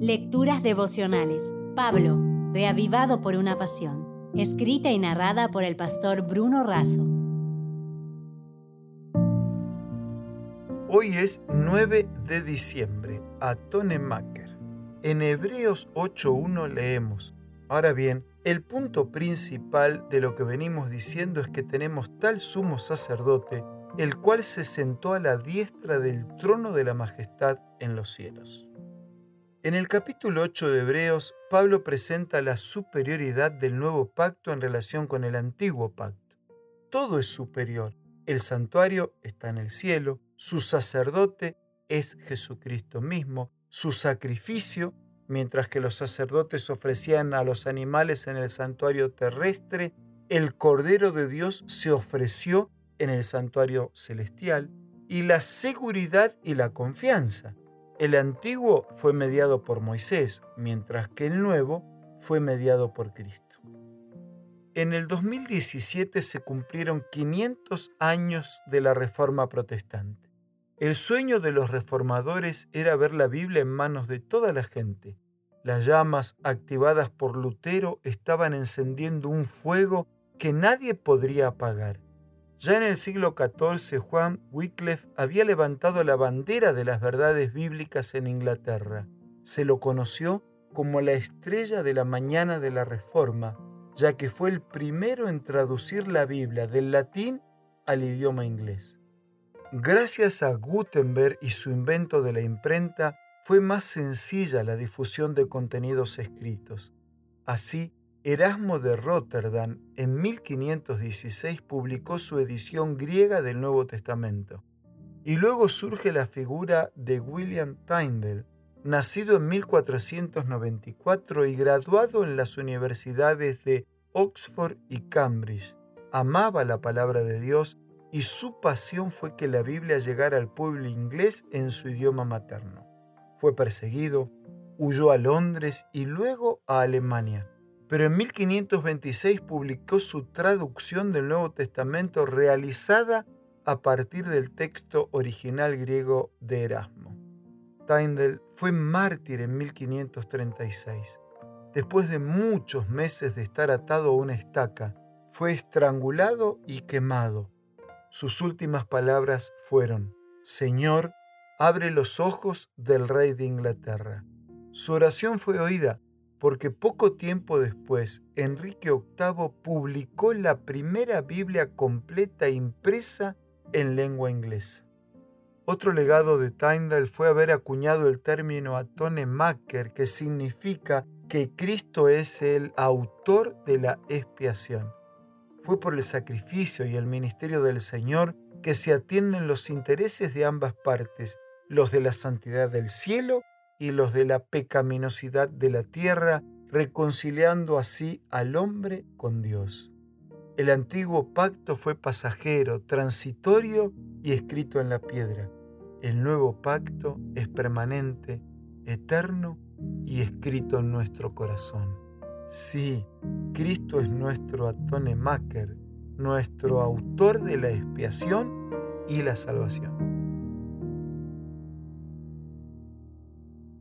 Lecturas devocionales. Pablo, reavivado por una pasión. Escrita y narrada por el pastor Bruno Razo. Hoy es 9 de diciembre, Maker. En Hebreos 8.1 leemos, Ahora bien, el punto principal de lo que venimos diciendo es que tenemos tal sumo sacerdote, el cual se sentó a la diestra del trono de la majestad en los cielos. En el capítulo 8 de Hebreos, Pablo presenta la superioridad del nuevo pacto en relación con el antiguo pacto. Todo es superior. El santuario está en el cielo, su sacerdote es Jesucristo mismo, su sacrificio, mientras que los sacerdotes ofrecían a los animales en el santuario terrestre, el Cordero de Dios se ofreció en el santuario celestial, y la seguridad y la confianza el antiguo fue mediado por Moisés, mientras que el nuevo fue mediado por Cristo. En el 2017 se cumplieron 500 años de la Reforma Protestante. El sueño de los reformadores era ver la Biblia en manos de toda la gente. Las llamas activadas por Lutero estaban encendiendo un fuego que nadie podría apagar. Ya en el siglo XIV, Juan Wycliffe había levantado la bandera de las verdades bíblicas en Inglaterra. Se lo conoció como la estrella de la mañana de la Reforma, ya que fue el primero en traducir la Biblia del latín al idioma inglés. Gracias a Gutenberg y su invento de la imprenta, fue más sencilla la difusión de contenidos escritos. Así, Erasmo de Rotterdam en 1516 publicó su edición griega del Nuevo Testamento. Y luego surge la figura de William Tyndale, nacido en 1494 y graduado en las universidades de Oxford y Cambridge. Amaba la palabra de Dios y su pasión fue que la Biblia llegara al pueblo inglés en su idioma materno. Fue perseguido, huyó a Londres y luego a Alemania pero en 1526 publicó su traducción del Nuevo Testamento realizada a partir del texto original griego de Erasmo. Tyndall fue mártir en 1536. Después de muchos meses de estar atado a una estaca, fue estrangulado y quemado. Sus últimas palabras fueron, Señor, abre los ojos del rey de Inglaterra. Su oración fue oída porque poco tiempo después Enrique VIII publicó la primera Biblia completa impresa en lengua inglesa. Otro legado de Tyndall fue haber acuñado el término atone maker, que significa que Cristo es el autor de la expiación. Fue por el sacrificio y el ministerio del Señor que se atienden los intereses de ambas partes, los de la santidad del cielo y los de la pecaminosidad de la tierra, reconciliando así al hombre con Dios. El antiguo pacto fue pasajero, transitorio y escrito en la piedra. El nuevo pacto es permanente, eterno y escrito en nuestro corazón. Sí, Cristo es nuestro maker, nuestro autor de la expiación y la salvación.